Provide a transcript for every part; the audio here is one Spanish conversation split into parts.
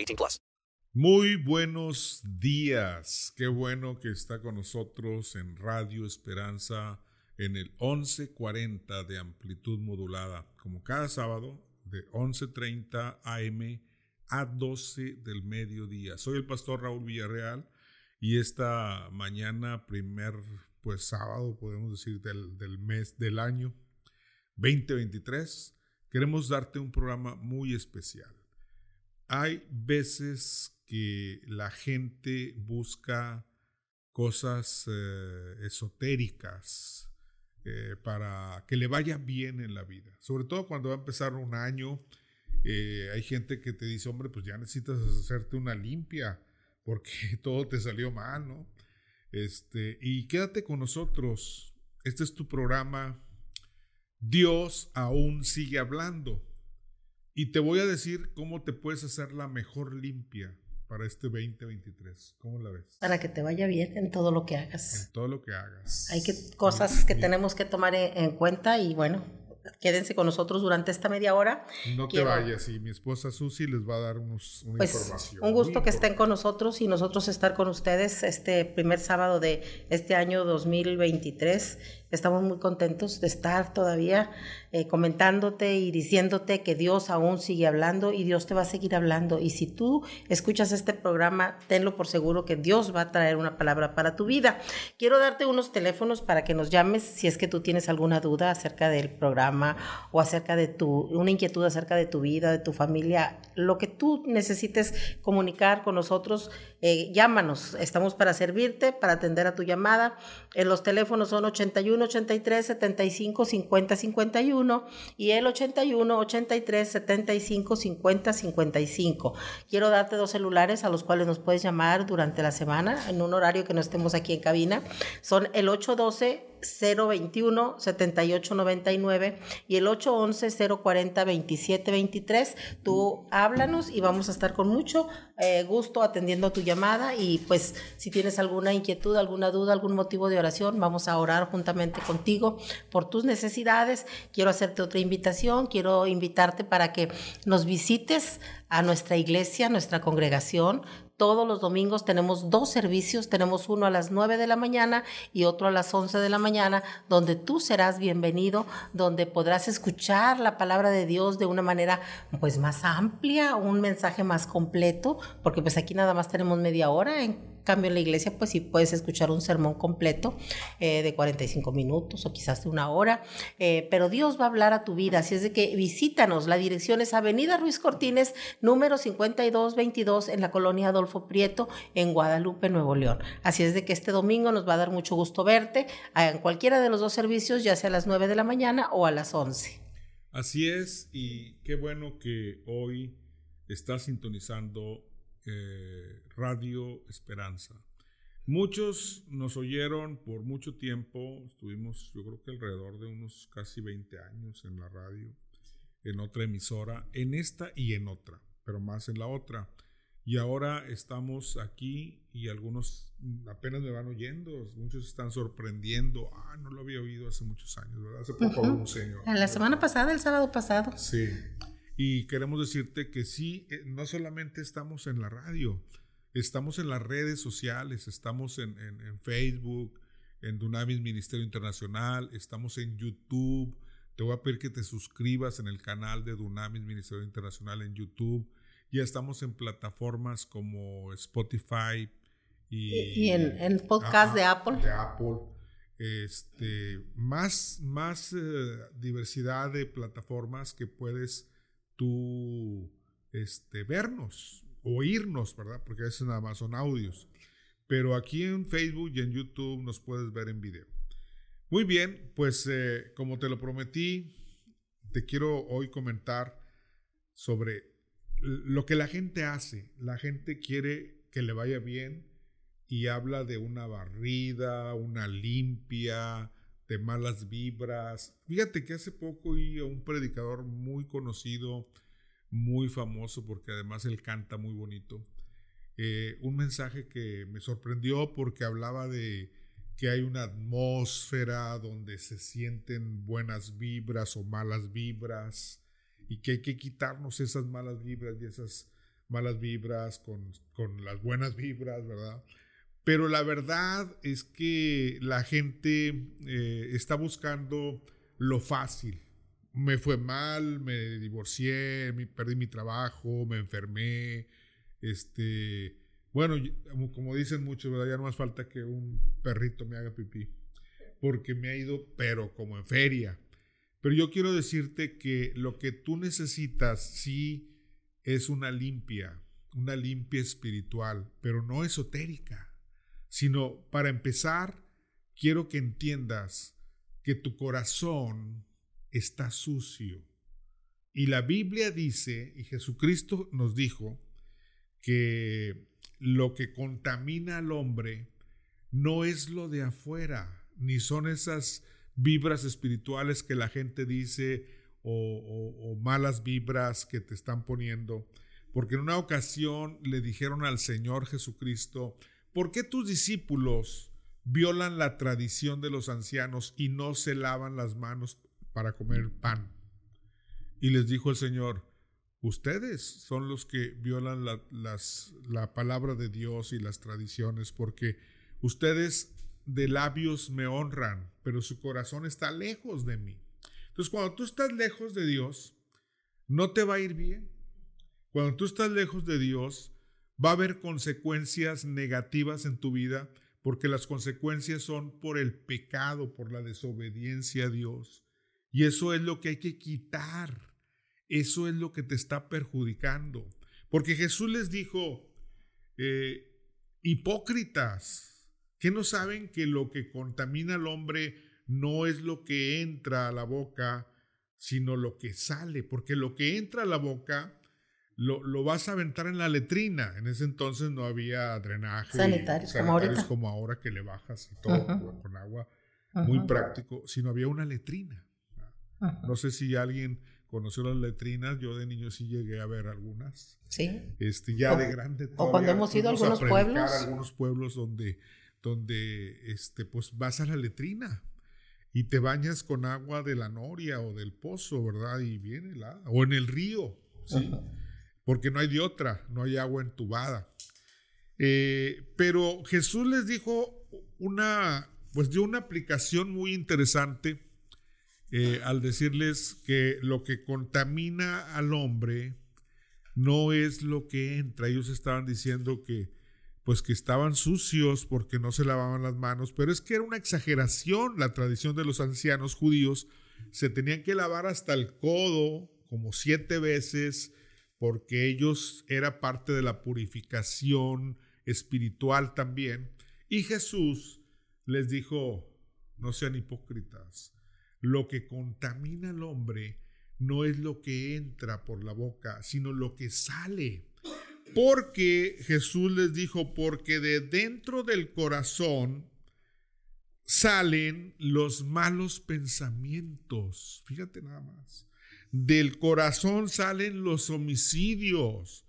18 plus. Muy buenos días. Qué bueno que está con nosotros en Radio Esperanza en el 1140 de amplitud modulada, como cada sábado de 11.30 AM a 12 del mediodía. Soy el pastor Raúl Villarreal y esta mañana, primer pues sábado, podemos decir, del, del, mes del año 2023, queremos darte un programa muy especial. Hay veces que la gente busca cosas eh, esotéricas eh, para que le vaya bien en la vida, sobre todo cuando va a empezar un año. Eh, hay gente que te dice, hombre, pues ya necesitas hacerte una limpia porque todo te salió mal, ¿no? Este, y quédate con nosotros. Este es tu programa. Dios aún sigue hablando. Y te voy a decir cómo te puedes hacer la mejor limpia para este 2023. ¿Cómo la ves? Para que te vaya bien en todo lo que hagas. En todo lo que hagas. Hay que, cosas que tenemos que tomar en, en cuenta y bueno, quédense con nosotros durante esta media hora. No te vayas y mi esposa Susi les va a dar unos, una pues, información. Un gusto que estén con nosotros y nosotros estar con ustedes este primer sábado de este año 2023. Estamos muy contentos de estar todavía eh, comentándote y diciéndote que Dios aún sigue hablando y Dios te va a seguir hablando. Y si tú escuchas este programa, tenlo por seguro que Dios va a traer una palabra para tu vida. Quiero darte unos teléfonos para que nos llames si es que tú tienes alguna duda acerca del programa o acerca de tu, una inquietud acerca de tu vida, de tu familia, lo que tú necesites comunicar con nosotros, eh, llámanos. Estamos para servirte, para atender a tu llamada. Eh, los teléfonos son 81 83 75 50 51 y el 81 83 75 50 55. Quiero darte dos celulares a los cuales nos puedes llamar durante la semana en un horario que no estemos aquí en cabina. Son el 812 021 7899 y el 811 040 2723. Tú háblanos y vamos a estar con mucho eh, gusto atendiendo tu llamada y pues si tienes alguna inquietud, alguna duda, algún motivo de oración, vamos a orar juntamente contigo por tus necesidades. Quiero hacerte otra invitación, quiero invitarte para que nos visites a nuestra iglesia, nuestra congregación. Todos los domingos tenemos dos servicios, tenemos uno a las 9 de la mañana y otro a las 11 de la mañana, donde tú serás bienvenido, donde podrás escuchar la palabra de Dios de una manera pues más amplia, un mensaje más completo, porque pues aquí nada más tenemos media hora en cambio en la iglesia, pues sí puedes escuchar un sermón completo eh, de 45 minutos o quizás de una hora, eh, pero Dios va a hablar a tu vida, así es de que visítanos, la dirección es Avenida Ruiz Cortines, número 5222 en la colonia Adolfo Prieto, en Guadalupe, Nuevo León. Así es de que este domingo nos va a dar mucho gusto verte en cualquiera de los dos servicios, ya sea a las 9 de la mañana o a las 11. Así es, y qué bueno que hoy estás sintonizando eh, Radio Esperanza. Muchos nos oyeron por mucho tiempo, estuvimos yo creo que alrededor de unos casi 20 años en la radio, en otra emisora, en esta y en otra, pero más en la otra. Y ahora estamos aquí y algunos apenas me van oyendo, muchos están sorprendiendo. Ah, no lo había oído hace muchos años, ¿verdad? Hace poco uh -huh. un señor. La semana pasada, el sábado pasado. Sí. Y queremos decirte que sí, no solamente estamos en la radio, estamos en las redes sociales, estamos en, en, en Facebook, en Dunamis Ministerio Internacional, estamos en YouTube. Te voy a pedir que te suscribas en el canal de Dunamis Ministerio Internacional en YouTube. Ya estamos en plataformas como Spotify y, Y, y en, en podcast Ajá, de Apple. de Apple. Este, más, más eh, diversidad de plataformas que puedes tú este, vernos, oírnos, ¿verdad? Porque a veces nada más son audios. Pero aquí en Facebook y en YouTube nos puedes ver en video. Muy bien, pues eh, como te lo prometí, te quiero hoy comentar sobre lo que la gente hace. La gente quiere que le vaya bien y habla de una barrida, una limpia, de malas vibras. Fíjate que hace poco oí a un predicador muy conocido, muy famoso, porque además él canta muy bonito. eh, un mensaje que me sorprendió porque hablaba de que hay una atmósfera donde se sienten buenas vibras o malas vibras y que hay que quitarnos esas malas vibras y esas malas vibras con, con las buenas vibras, ¿verdad? Pero la verdad es que la gente eh, está buscando lo fácil. Me fue mal, me divorcié, me- perdí mi trabajo, me enfermé. Este, bueno, como dicen muchos, ¿verdad? Ya no más falta que un perrito me haga pipí. Porque me ha ido, pero como en feria. Pero yo quiero decirte que lo que tú necesitas sí es una limpia, una limpia espiritual, pero no esotérica, sino para empezar, quiero que entiendas que tu corazón está sucio. Y la Biblia dice, y Jesucristo nos dijo, que lo que contamina al hombre no es lo de afuera, ni son esas vibras espirituales que la gente dice o, o- malas vibras que te están poniendo. Porque en una ocasión le dijeron al Señor Jesucristo, ¿por qué tus discípulos violan la tradición de los ancianos y no se lavan las manos para comer pan? Y les dijo el Señor, ustedes son los que violan la, la palabra de Dios y las tradiciones, porque ustedes de labios me honran, pero su corazón está lejos de mí. Entonces, cuando tú estás lejos de Dios, no te va a ir bien. Cuando tú estás lejos de Dios, va a haber consecuencias negativas en tu vida, porque las consecuencias son por el pecado, por la desobediencia a Dios. Y eso es lo que hay que quitar. Eso es lo que te está perjudicando. Porque Jesús les dijo, eh, hipócritas, que no saben que lo que contamina al hombre no es lo que entra a la boca, sino lo que sale, porque lo que entra a la boca lo, lo vas a aventar en la letrina. En ese entonces no había drenaje. Sanitarios, como ahorita. como ahora que le bajas y todo con agua. Muy práctico, sino había una letrina. No sé si alguien conoció las letrinas, yo de niño sí llegué a ver algunas. Sí. Este, ya O- de grande. o cuando hemos ido a algunos predicar pueblos. a algunos pueblos donde, donde este, pues vas a la letrina y te bañas con agua de la noria o del pozo, ¿verdad? Y viene helada. O en el río, ¿sí? Porque no hay de otra, no hay agua entubada. Eh, pero Jesús les dijo una, pues dio una aplicación muy interesante eh, al decirles que lo que contamina al hombre no es lo que entra. Ellos estaban diciendo que pues que estaban sucios porque no se lavaban las manos, pero es que era una exageración la tradición de los ancianos judíos. Se tenían que lavar hasta el codo como siete veces porque ellos era parte de la purificación espiritual también. Y Jesús les dijo, no sean hipócritas, lo que contamina al hombre no es lo que entra por la boca, sino lo que sale. Porque Jesús les dijo, porque de dentro del corazón salen los malos pensamientos. Fíjate nada más. Del corazón salen los homicidios.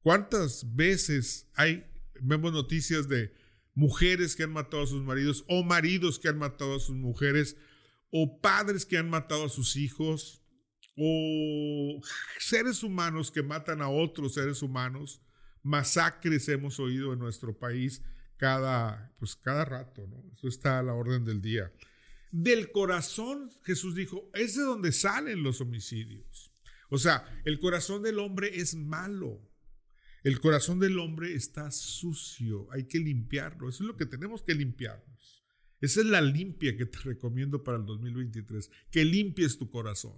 ¿Cuántas veces hay, vemos noticias de mujeres que han matado a sus maridos o maridos que han matado a sus mujeres o padres que han matado a sus hijos o seres humanos que matan a otros seres humanos? Masacres hemos oído en nuestro país cada, pues cada rato, ¿no? Eso está a la orden del día. Del corazón, Jesús dijo, es de donde salen los homicidios. O sea, el corazón del hombre es malo. El corazón del hombre está sucio, hay que limpiarlo. Eso es lo que tenemos que limpiarnos. Esa es la limpia que te recomiendo para el 2023, que limpies tu corazón.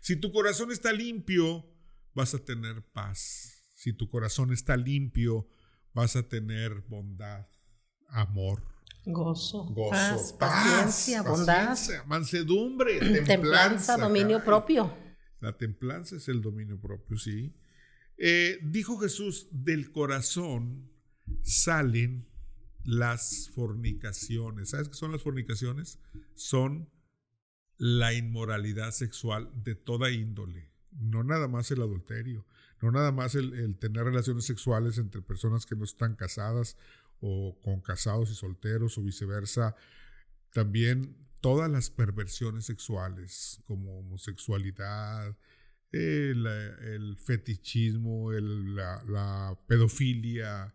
Si tu corazón está limpio, vas a tener paz. Si tu corazón está limpio, vas a tener bondad, amor, Gozo, gozo, paz, paz, paciencia, bondad, paciencia, mansedumbre, templanza, templanza, dominio caray. propio. La templanza es el dominio propio, sí. Eh, dijo Jesús, del corazón salen las fornicaciones. ¿Sabes qué son las fornicaciones? Son la inmoralidad sexual de toda índole. No nada más el adulterio, no nada más el, el tener relaciones sexuales entre personas que no están casadas o con casados y solteros o viceversa. También todas las perversiones sexuales como homosexualidad, el, el fetichismo, la, la pedofilia,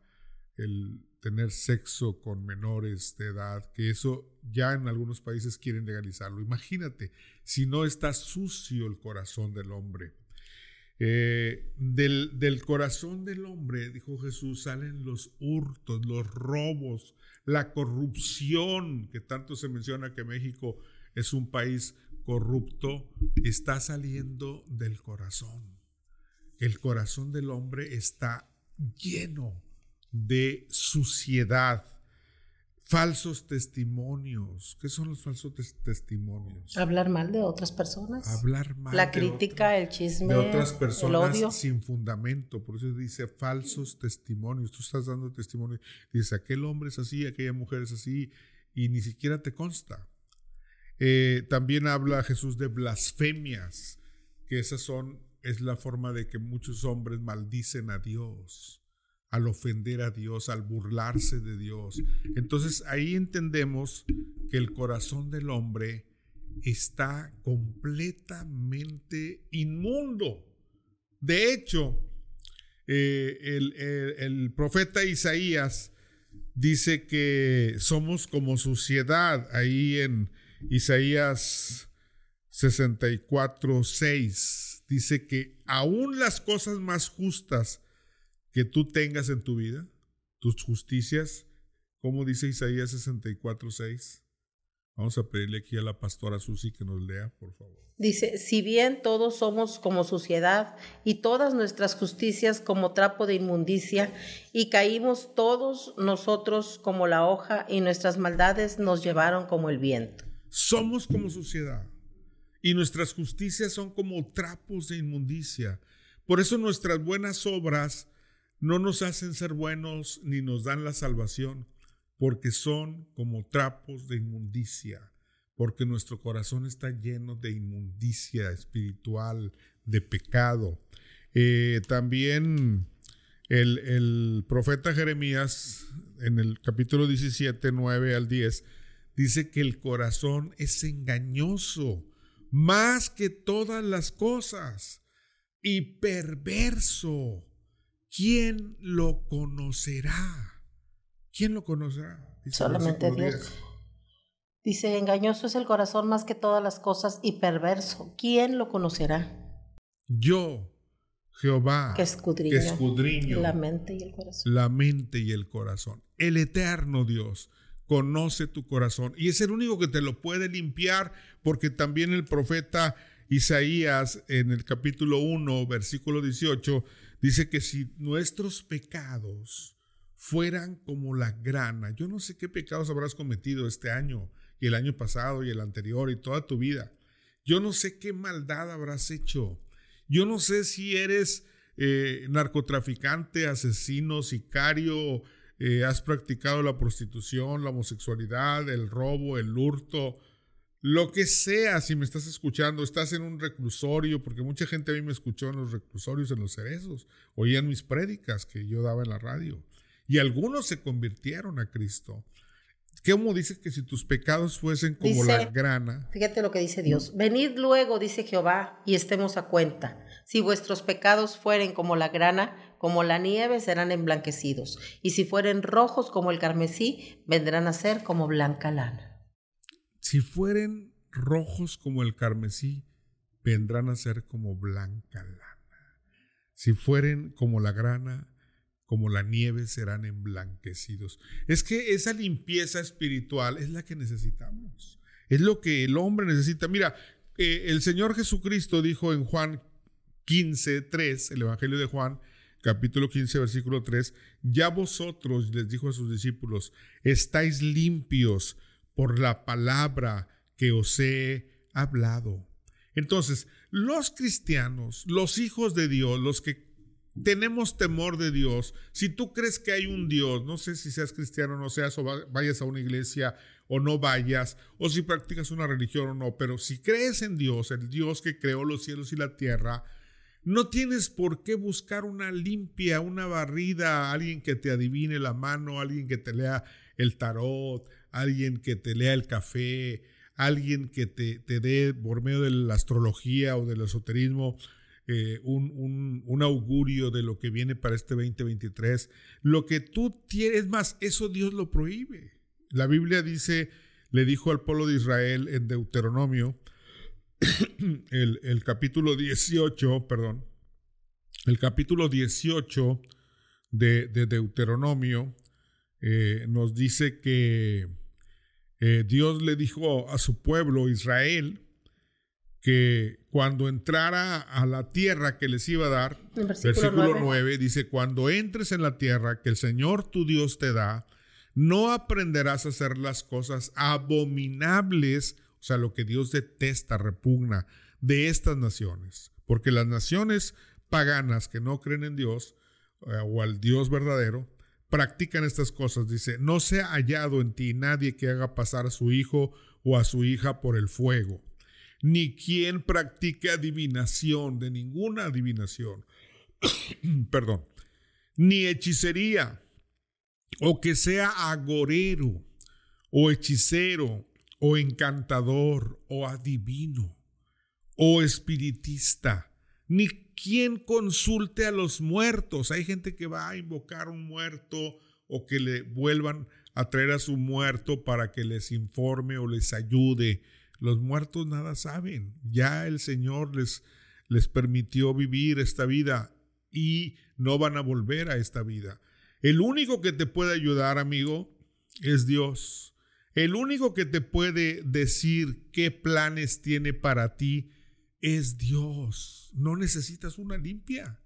el tener sexo con menores de edad, que eso ya en algunos países quieren legalizarlo. Imagínate, si no está sucio el corazón del hombre. Eh, del, del corazón del hombre, dijo Jesús, salen los hurtos, los robos, la corrupción, que tanto se menciona que México es un país corrupto, está saliendo del corazón. El corazón del hombre está lleno de suciedad, falsos testimonios. ¿Qué son los falsos tes- testimonios? Hablar mal de otras personas. Hablar mal La de crítica, otra- el chisme, de otras el personas odio. sin fundamento. Por eso dice falsos testimonios. Tú estás dando testimonio. Dice, aquel hombre es así, aquella mujer es así, y ni siquiera te consta. Eh, también habla Jesús de blasfemias, que esas son, es la forma de que muchos hombres maldicen a Dios, al ofender a Dios, al burlarse de Dios. Entonces ahí entendemos que el corazón del hombre está completamente inmundo. De hecho, eh, el, el- profeta Isaías dice que somos como suciedad ahí en Isaías 64, 6. Dice que aún las cosas más justas que tú tengas en tu vida, tus justicias, como dice Isaías 64, 6. Vamos a pedirle aquí a la pastora Susi que nos lea, por favor. Dice, si bien todos somos como suciedad y todas nuestras justicias como trapo de inmundicia, y caímos todos nosotros como la hoja y nuestras maldades nos llevaron como el viento. Somos como suciedad y nuestras justicias son como trapos de inmundicia. Por eso nuestras buenas obras no nos hacen ser buenos ni nos dan la salvación, porque son como trapos de inmundicia, porque nuestro corazón está lleno de inmundicia espiritual, de pecado. Eh, también el, el profeta Jeremías, en el capítulo 17, 9 al 10, dice que el corazón es engañoso más que todas las cosas y perverso. ¿Quién lo conocerá? ¿Quién lo conocerá? Dice Solamente Dios. 10. Dice, engañoso es el corazón más que todas las cosas y perverso. ¿Quién lo conocerá? Yo, Jehová, Que escudriño, que escudriño la mente y el corazón. la mente y el corazón. El eterno Dios conoce tu corazón y es el único que te lo puede limpiar porque también el profeta Isaías en el capítulo 1, versículo 18, dice que si nuestros pecados fueran como la grana, yo no sé qué pecados habrás cometido este año y el año pasado y el anterior y toda tu vida. Yo no sé qué maldad habrás hecho. Yo no sé si eres eh, narcotraficante, asesino, sicario, eh, has practicado la prostitución, la homosexualidad, el robo, el hurto, lo que sea, si me estás escuchando, estás en un reclusorio, porque mucha gente a mí me escuchó en los reclusorios, en los cerezos, oían mis prédicas que yo daba en la radio, y algunos se convirtieron a Cristo. ¿Cómo dice que si tus pecados fuesen como Dice- la grana? Fíjate lo que dice Dios. Venid luego, dice Jehová, y estemos a cuenta. Si vuestros pecados fueren como la grana, como la nieve, serán emblanquecidos. Y si fueren rojos como el carmesí, vendrán a ser como blanca lana. Si fueren rojos como el carmesí, vendrán a ser como blanca lana. Si fueren como la grana, como la nieve serán emblanquecidos. Es que esa limpieza espiritual es la que necesitamos. Es lo que el hombre necesita. Mira, eh, el Señor Jesucristo dijo en Juan 15, 3, el Evangelio de Juan, capítulo 15, versículo 3, ya vosotros, les dijo a sus discípulos, estáis limpios por la palabra que os he hablado. Entonces, los cristianos, los hijos de Dios, los que tenemos temor de Dios, si tú crees que hay un Dios, no sé si seas cristiano o no seas, o vayas a una iglesia o no vayas, o si practicas una religión o no, pero si crees en Dios, el Dios que creó los cielos y la tierra, no tienes por qué buscar una limpia, una barrida, alguien que te adivine la mano, alguien que te lea el tarot, alguien que te lea el café, alguien que te, te dé por medio de la astrología o del esoterismo eh, un, un, augurio de lo que viene para este 2023. Lo que tú tienes más, eso Dios lo prohíbe. La Biblia dice, le dijo al pueblo de Israel en Deuteronomio, el, capítulo 18, perdón, el capítulo 18 de, Deuteronomio eh, nos dice que eh, Dios le dijo a su pueblo Israel que cuando entrara a la tierra que les iba a dar, versículo, 9. dice, cuando entres en la tierra que el Señor tu Dios te da, no aprenderás a hacer las cosas abominables o sea, lo que Dios detesta, repugna de estas naciones. Porque las naciones paganas que no creen en Dios eh, o al Dios verdadero, practican estas cosas. Dice, no se ha hallado en ti nadie que haga pasar a su hijo o a su hija por el fuego, ni quien practique adivinación, de ninguna adivinación, perdón, ni hechicería, o que sea agorero, o hechicero, o encantador, o adivino, o espiritista, ni quien consulte a los muertos. Hay gente que va a invocar un muerto o que le vuelvan a traer a su muerto para que les informe o les ayude. Los muertos nada saben. Ya el Señor les, les permitió vivir esta vida y no van a volver a esta vida. El único que te puede ayudar, amigo, es Dios. El único que te puede decir qué planes tiene para ti es Dios. No necesitas una limpia,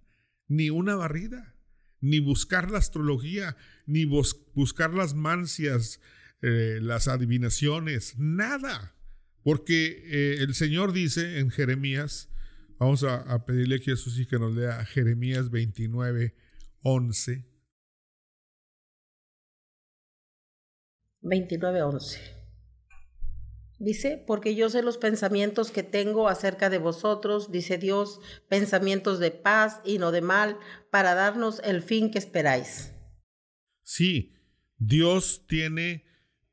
ni una barrida, ni buscar la astrología, ni buscar las mancias, eh, las adivinaciones, nada. Porque eh, el Señor dice en Jeremías, vamos a, a pedirle a Jesús que nos lea Jeremías 29, 11. 29:11. Dice, porque yo sé los pensamientos que tengo acerca de vosotros, dice Dios, pensamientos de paz y no de mal, para darnos el fin que esperáis. Sí, Dios tiene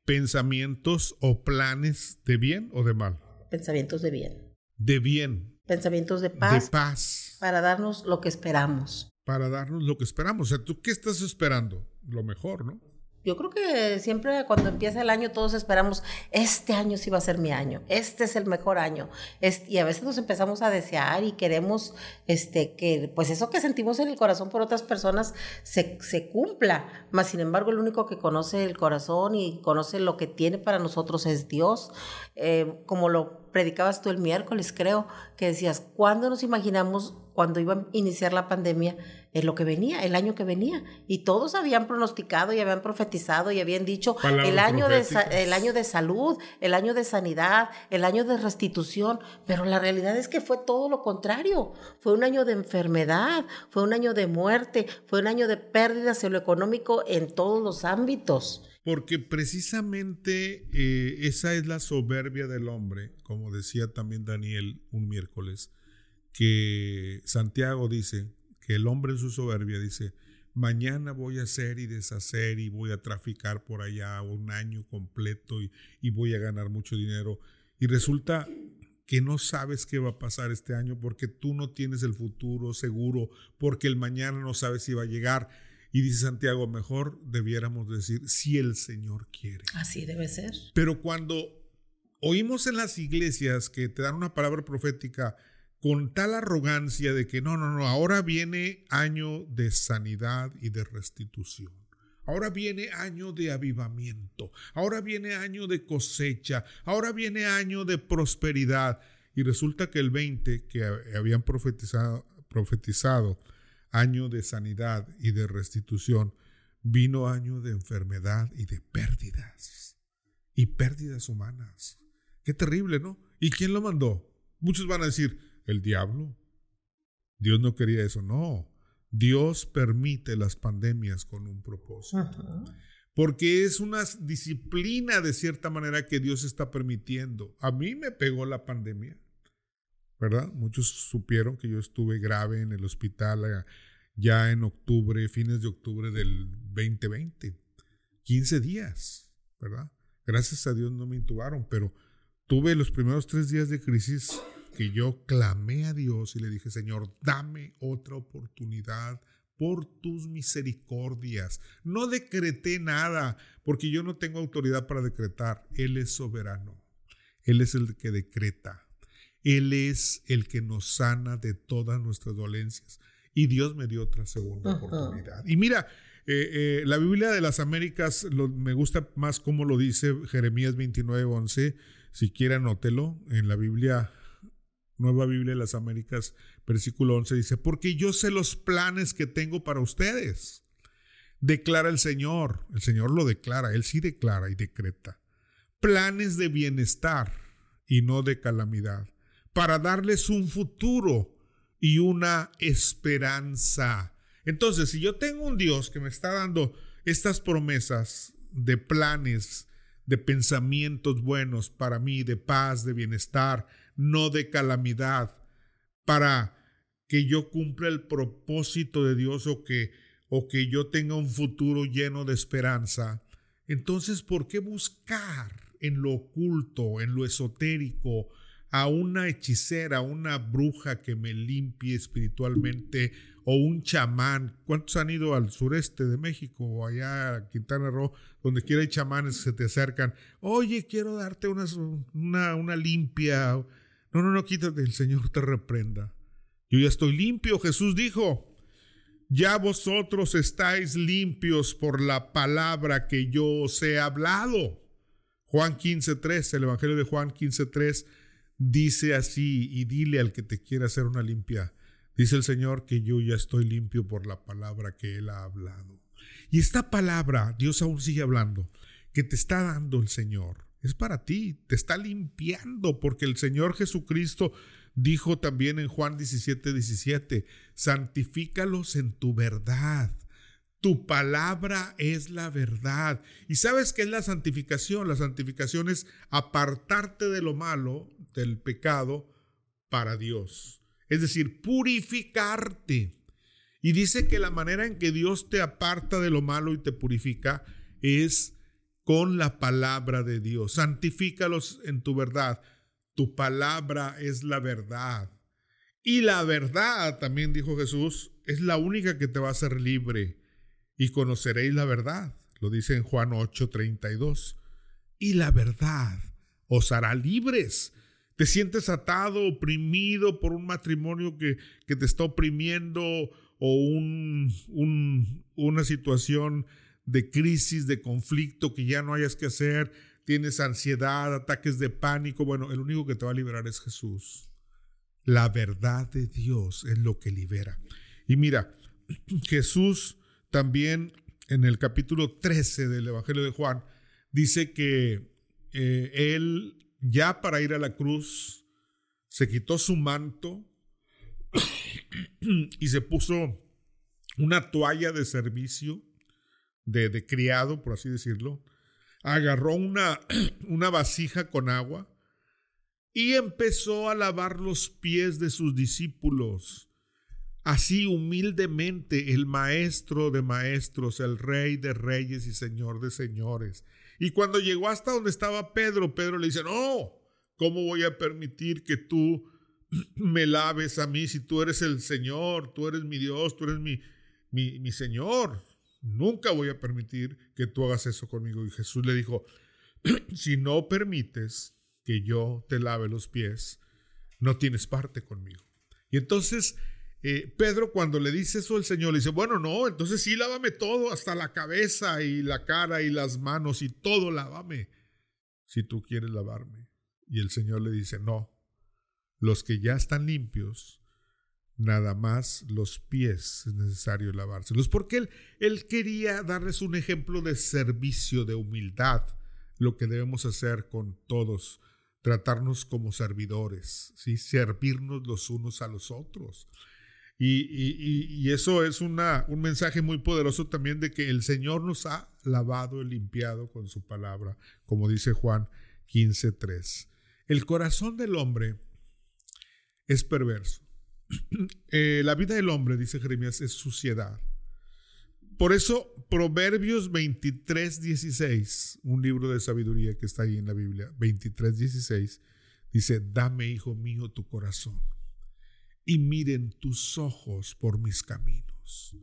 pensamientos o planes de bien o de mal. Pensamientos de bien. De bien. Pensamientos de paz. De paz. Para darnos lo que esperamos. Para darnos lo que esperamos. O sea, ¿tú qué estás esperando? Lo mejor, ¿no? Yo creo que siempre cuando empieza el año todos esperamos, este año sí va a ser mi año, este es el mejor año. y a veces nos empezamos a desear y queremos este, que pues eso que sentimos en el corazón por otras personas se, se cumpla. Mas sin embargo el único que conoce el corazón y conoce lo que tiene para nosotros es Dios. Eh, como lo predicabas tú el miércoles, creo, que decías, ¿cuándo nos imaginamos cuando iba a iniciar la pandemia? en lo que venía, el año que venía. Y todos habían pronosticado y habían profetizado y habían dicho el año, de, el año de salud, el año de sanidad, el año de restitución. Pero la realidad es que fue todo lo contrario. Fue un año de enfermedad, fue un año de muerte, fue un año de pérdidas en lo económico en todos los ámbitos. Porque precisamente eh, esa es la soberbia del hombre, como decía también Daniel un miércoles, que Santiago dice, que el hombre en su soberbia dice, mañana voy a hacer y deshacer y voy a traficar por allá un año completo y, voy a ganar mucho dinero. Y resulta que no sabes qué va a pasar este año porque tú no tienes el futuro seguro, porque el mañana no sabes si va a llegar. Y dice Santiago, mejor debiéramos decir, si el Señor quiere. Así debe ser. Pero cuando oímos en las iglesias que te dan una palabra profética, con tal arrogancia de que no, no, no, ahora viene año de sanidad y de restitución. Ahora viene año de avivamiento, ahora viene año de cosecha, ahora viene año de prosperidad. Y resulta que el 20 que habían profetizado, profetizado año de sanidad y de restitución, vino año de enfermedad y de pérdidas. Y pérdidas humanas. Qué terrible, ¿no? ¿Y quién lo mandó? Muchos van a decir, el diablo. Dios no quería eso, no. Dios permite las pandemias con un propósito. Porque es una disciplina de cierta manera que Dios está permitiendo. A mí me pegó la pandemia, ¿verdad? Muchos supieron que yo estuve grave en el hospital eh, ya en octubre, fines de octubre del 2020. 15 días, ¿verdad? Gracias a Dios no me intubaron, pero tuve los primeros tres días de crisis que yo clamé a Dios y le dije, Señor, dame otra oportunidad por tus misericordias. No decreté nada, porque yo no tengo autoridad para decretar. Él es soberano. Él es el que decreta. Él es el que nos sana de todas nuestras dolencias. Y Dios me dio otra segunda oportunidad. Y mira, eh, eh, la Biblia de las Américas me gusta más como lo dice Jeremías 29, 11. Si quiere, anótelo. En la Biblia Nueva Biblia de las Américas, versículo 11 dice, porque yo sé los planes que tengo para ustedes. Declara el Señor, el Señor lo declara, Él sí declara y decreta. Planes de bienestar y no de calamidad, para darles un futuro y una esperanza. Entonces, si yo tengo un Dios que me está dando estas promesas de planes, de pensamientos buenos para mí, de paz, de bienestar, no de calamidad, para que yo cumpla el propósito de Dios o que, o que yo tenga un futuro lleno de esperanza, entonces, ¿por qué buscar en lo oculto, en lo esotérico, a una hechicera, una bruja que me limpie espiritualmente o un chamán. ¿Cuántos han ido al sureste de México o allá a Quintana Roo, donde quiera hay chamanes que se te acercan? Oye, quiero darte una, una limpia, no, no, no, quítate, el Señor te reprenda. Yo ya estoy limpio, Jesús dijo. Ya vosotros estáis limpios por la palabra que yo os he hablado. Juan 15.3, el Evangelio de Juan 15.3 dice así, y dile al que te quiera hacer una limpia. Dice el Señor que yo ya estoy limpio por la palabra que Él ha hablado. Y esta palabra, Dios aún sigue hablando, que te está dando el Señor es para ti, te está limpiando, porque el Señor Jesucristo dijo también en Juan 17, 17, santifícalos en tu verdad. Tu palabra es la verdad. ¿Y sabes qué es la santificación? La santificación es apartarte de lo malo, del pecado, para Dios. Es decir, purificarte. Y dice que la manera en que Dios te aparta de lo malo y te purifica es con la palabra de Dios. Santifícalos en tu verdad. Tu palabra es la verdad. Y la verdad, también dijo Jesús, es la única que te va a hacer libre. Y conoceréis la verdad. Lo dice en Juan 8:32. Y la verdad os hará libres. Te sientes atado, oprimido por un matrimonio que, que te está oprimiendo o un, un, una situación de crisis, de conflicto, que ya no hayas que hacer, tienes ansiedad, ataques de pánico, bueno, el único que te va a liberar es Jesús. La verdad de Dios es lo que libera. Y mira, Jesús también en el capítulo 13 del Evangelio de Juan dice que eh, él ya para ir a la cruz se quitó su manto y se puso una toalla de servicio de, criado, por así decirlo, agarró una, una vasija con agua y empezó a lavar los pies de sus discípulos. Así humildemente el maestro de maestros, el rey de reyes y señor de señores. Y cuando llegó hasta donde estaba Pedro, Pedro le dice, no, ¿cómo voy a permitir que tú me laves a mí si tú eres el Señor, tú eres mi Dios, tú eres mi, mi, mi Señor? Nunca voy a permitir que tú hagas eso conmigo. Y Jesús le dijo, si no permites que yo te lave los pies, no tienes parte conmigo. Y entonces eh, Pedro cuando le dice eso al Señor, le dice, bueno, no, entonces sí, lávame todo, hasta la cabeza y la cara y las manos y todo, lávame, si tú quieres lavarme. Y el Señor le dice, no, los que ya están limpios, nada más los pies es necesario lavárselos, porque él, él quería darles un ejemplo de servicio, de humildad, lo que debemos hacer con todos, tratarnos como servidores, ¿sí? servirnos los unos a los otros. Y, eso es una, un mensaje muy poderoso también de que el Señor nos ha lavado y limpiado con su palabra, como dice Juan 15.3. El corazón del hombre es perverso. Eh, la vida del hombre, dice Jeremías, es suciedad. Por eso, Proverbios 23, 16, un libro de sabiduría que está ahí en la Biblia, 23, 16, dice, dame, hijo mío, tu corazón y miren tus ojos por mis caminos.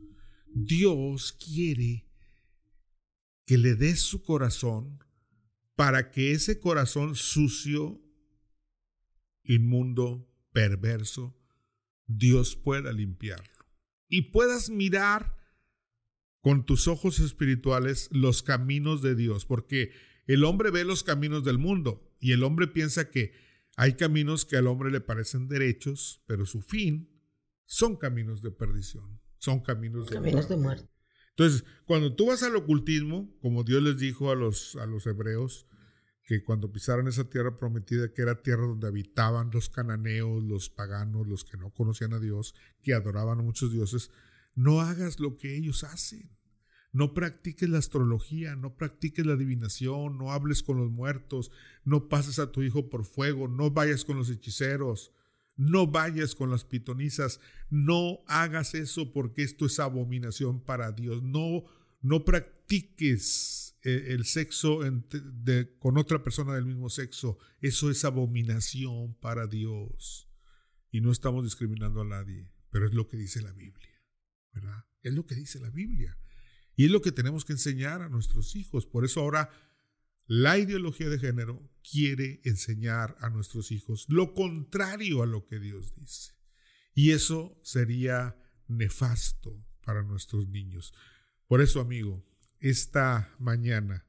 Dios quiere que le des su corazón para que ese corazón sucio, inmundo, perverso, Dios pueda limpiarlo. Y puedas mirar con tus ojos espirituales los caminos de Dios, porque el hombre ve los caminos del mundo y el hombre piensa que hay caminos que al hombre le parecen derechos, pero su fin son caminos de perdición, son caminos de, caminos muerte. de muerte. Entonces, cuando tú vas al ocultismo, como Dios les dijo a los, a los hebreos, que cuando pisaron esa tierra prometida, que era tierra donde habitaban los cananeos, los paganos, los que no conocían a Dios, que adoraban a muchos dioses, no hagas lo que ellos hacen. No practiques la astrología, no practiques la adivinación, no hables con los muertos, no pases a tu hijo por fuego, no vayas con los hechiceros, no vayas con las pitonizas, no hagas eso porque esto es abominación para Dios. No, no practiques eh, el sexo con otra persona del mismo sexo. Eso es abominación para Dios. Y no estamos discriminando a nadie, pero es lo que dice la Biblia. Es lo que dice la Biblia. Y es lo que tenemos que enseñar a nuestros hijos. Por eso ahora la ideología de género quiere enseñar a nuestros hijos lo contrario a lo que Dios dice. Y eso sería nefasto para nuestros niños. Por eso, amigo, esta mañana,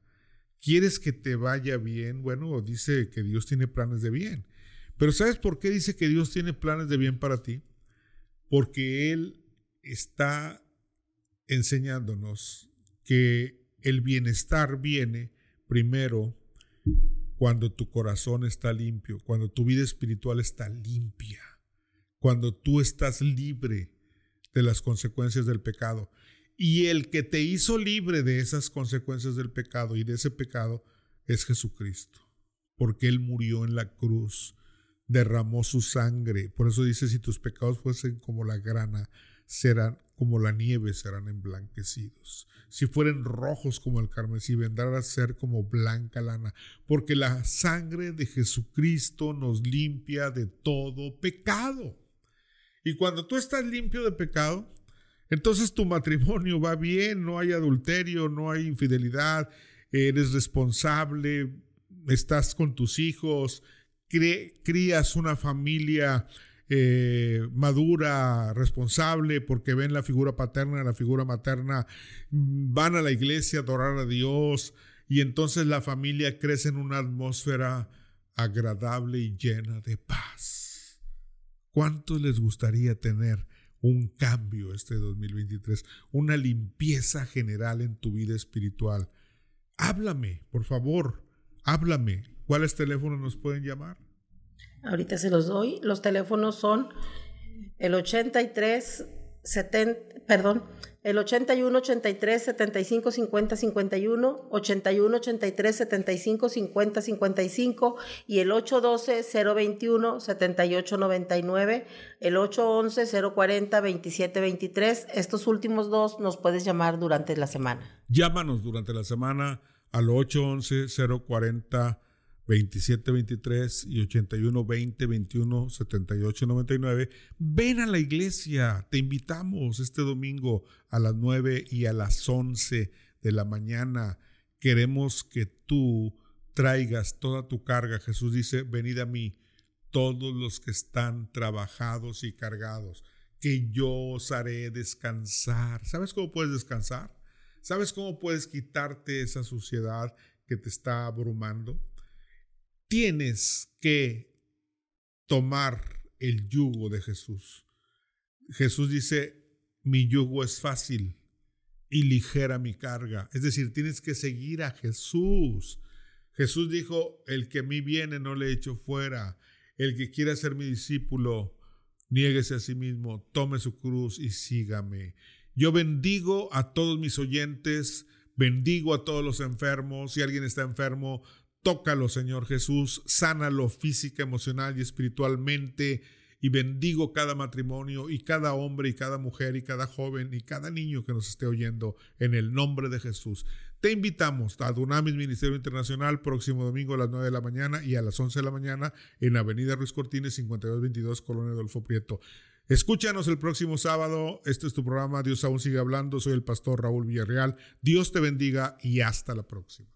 ¿quieres que te vaya bien? Bueno, dice que Dios tiene planes de bien. Pero ¿sabes por qué dice que Dios tiene planes de bien para ti? Porque Él está enseñándonos que el bienestar viene primero cuando tu corazón está limpio, cuando tu vida espiritual está limpia, cuando tú estás libre de las consecuencias del pecado. Y el que te hizo libre de esas consecuencias del pecado y de ese pecado es Jesucristo, porque Él murió en la cruz, derramó su sangre. Por eso dice, si tus pecados fuesen como la grana, serán como la nieve, serán emblanquecidos. Si fueren rojos como el carmesí, vendrán a ser como blanca lana, porque la sangre de Jesucristo nos limpia de todo pecado. Y cuando tú estás limpio de pecado, entonces tu matrimonio va bien, no hay adulterio, no hay infidelidad, eres responsable, estás con tus hijos, crías una familia eh, madura, responsable, porque ven la figura paterna, la figura materna, van a la iglesia a adorar a Dios y entonces la familia crece en una atmósfera agradable y llena de paz. ¿Cuántos les gustaría tener un cambio este 2023, una limpieza general en tu vida espiritual? Háblame, por favor, háblame. ¿Cuáles teléfonos nos pueden llamar? Ahorita se los doy. Los teléfonos son el 83 70, perdón, el 81 83 75 50 51, 81 83 75 50 55 y el 812 021 78 99, el 811 040 27 23. Estos últimos dos nos puedes llamar durante la semana. Llámanos durante la semana al 811 040 27 23 y 81 20 21 78 99. Ven a la iglesia, te invitamos este domingo a las 9 y a las 11 de la mañana. Queremos que tú traigas toda tu carga. Jesús dice, venid a mí todos los que están trabajados y cargados, que yo os haré descansar. ¿Sabes cómo puedes descansar? ¿Sabes cómo puedes quitarte esa suciedad que te está abrumando? Tienes que tomar el yugo de Jesús. Jesús dice, mi yugo es fácil y ligera mi carga. Es decir, tienes que seguir a Jesús. Jesús dijo, el que a mí viene no le echo fuera. El que quiera ser mi discípulo, niéguese a sí mismo, tome su cruz y sígame. Yo bendigo a todos mis oyentes, bendigo a todos los enfermos. Si alguien está enfermo, tócalo, Señor Jesús, sánalo física, emocional y espiritualmente y bendigo cada matrimonio y cada hombre y cada mujer y cada joven y cada niño que nos esté oyendo en el nombre de Jesús. Te invitamos a Dunamis Ministerio Internacional próximo domingo a las 9 de la mañana y a las 11 de la mañana en Avenida Ruiz Cortines 5222 Colonia Adolfo Prieto. Escúchanos el próximo sábado. Este es tu programa. Dios aún sigue hablando. Soy el pastor Raúl Villarreal. Dios te bendiga y hasta la próxima.